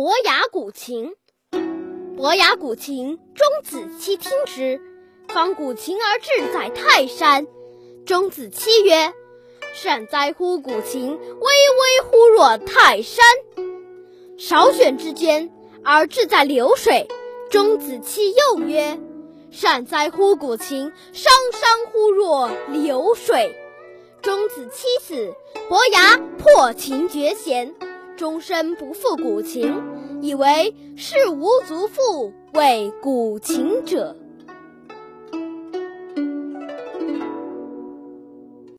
伯牙鼓琴。伯牙鼓琴，钟子期听之。方鼓琴而志在泰山。钟子期曰：“善哉乎鼓琴，巍巍乎若泰山。”少选之间，而志在流水。钟子期又曰：“善哉乎鼓琴，汤汤乎若流水。”钟子期死，伯牙破琴绝弦，终身不复鼓琴，以为世无足复为鼓琴者。